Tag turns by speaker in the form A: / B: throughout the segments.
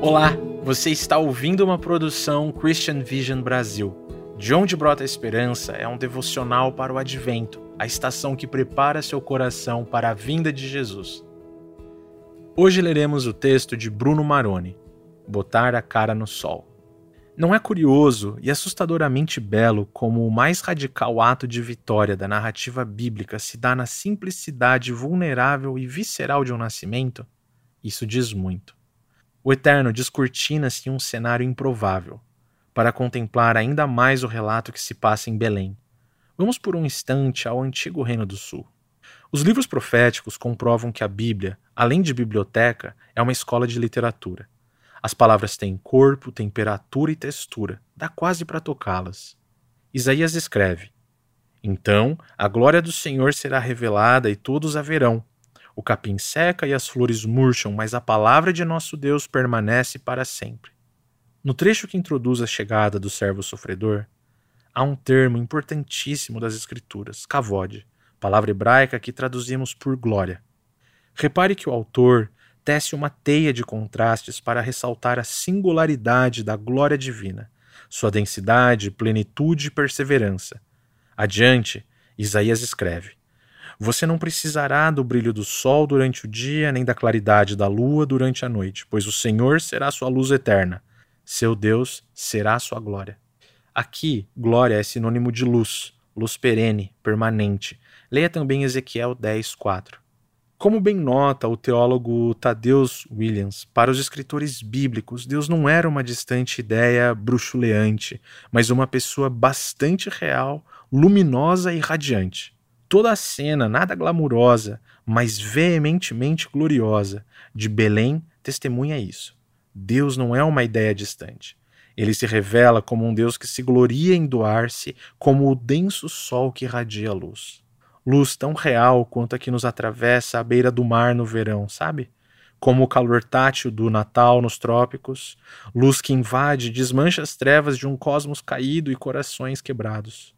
A: Olá, você está ouvindo uma produção Christian Vision Brasil. De onde brota a esperança é um devocional para o advento, a estação que prepara seu coração para a vinda de Jesus. Hoje leremos o texto de Bruno Maroni, Botar a cara no sol. Não é curioso e assustadoramente belo como o mais radical ato de vitória da narrativa bíblica se dá na simplicidade vulnerável e visceral de um nascimento? Isso diz muito. O Eterno descortina-se em um cenário improvável, para contemplar ainda mais o relato que se passa em Belém. Vamos por um instante ao antigo Reino do Sul. Os livros proféticos comprovam que a Bíblia, além de biblioteca, é uma escola de literatura. As palavras têm corpo, temperatura e textura, dá quase para tocá-las. Isaías escreve: Então a glória do Senhor será revelada e todos a verão, o capim seca e as flores murcham, mas a palavra de nosso Deus permanece para sempre. No trecho que introduz a chegada do servo sofredor, há um termo importantíssimo das Escrituras, kavod, palavra hebraica que traduzimos por glória. Repare que o autor tece uma teia de contrastes para ressaltar a singularidade da glória divina, sua densidade, plenitude e perseverança. Adiante, Isaías escreve: você não precisará do brilho do sol durante o dia, nem da claridade da lua durante a noite, pois o Senhor será sua luz eterna. Seu Deus será sua glória. Aqui, glória é sinônimo de luz, luz perene, permanente. Leia também Ezequiel 10, 4. Como bem nota o teólogo Thaddeus Williams, para os escritores bíblicos, Deus não era uma distante ideia bruxuleante, mas uma pessoa bastante real, luminosa e radiante. Toda a cena, nada glamurosa, mas veementemente gloriosa, de Belém testemunha isso. Deus não é uma ideia distante. Ele se revela como um Deus que se gloria em doar-se como o denso sol que irradia a luz. Luz tão real quanto a que nos atravessa à beira do mar no verão, sabe? Como o calor tátil do Natal nos trópicos, luz que invade e desmancha as trevas de um cosmos caído e corações quebrados.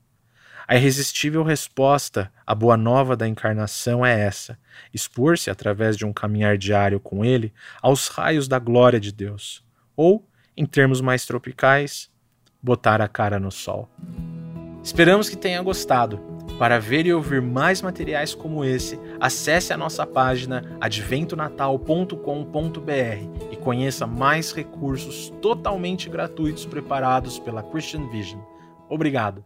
A: A irresistível resposta à boa nova da encarnação é essa: expor-se através de um caminhar diário com ele aos raios da glória de Deus. Ou, em termos mais tropicais, botar a cara no sol. Esperamos que tenha gostado. Para ver e ouvir mais materiais como esse, acesse a nossa página adventonatal.com.br e conheça mais recursos totalmente gratuitos preparados pela Christian Vision. Obrigado.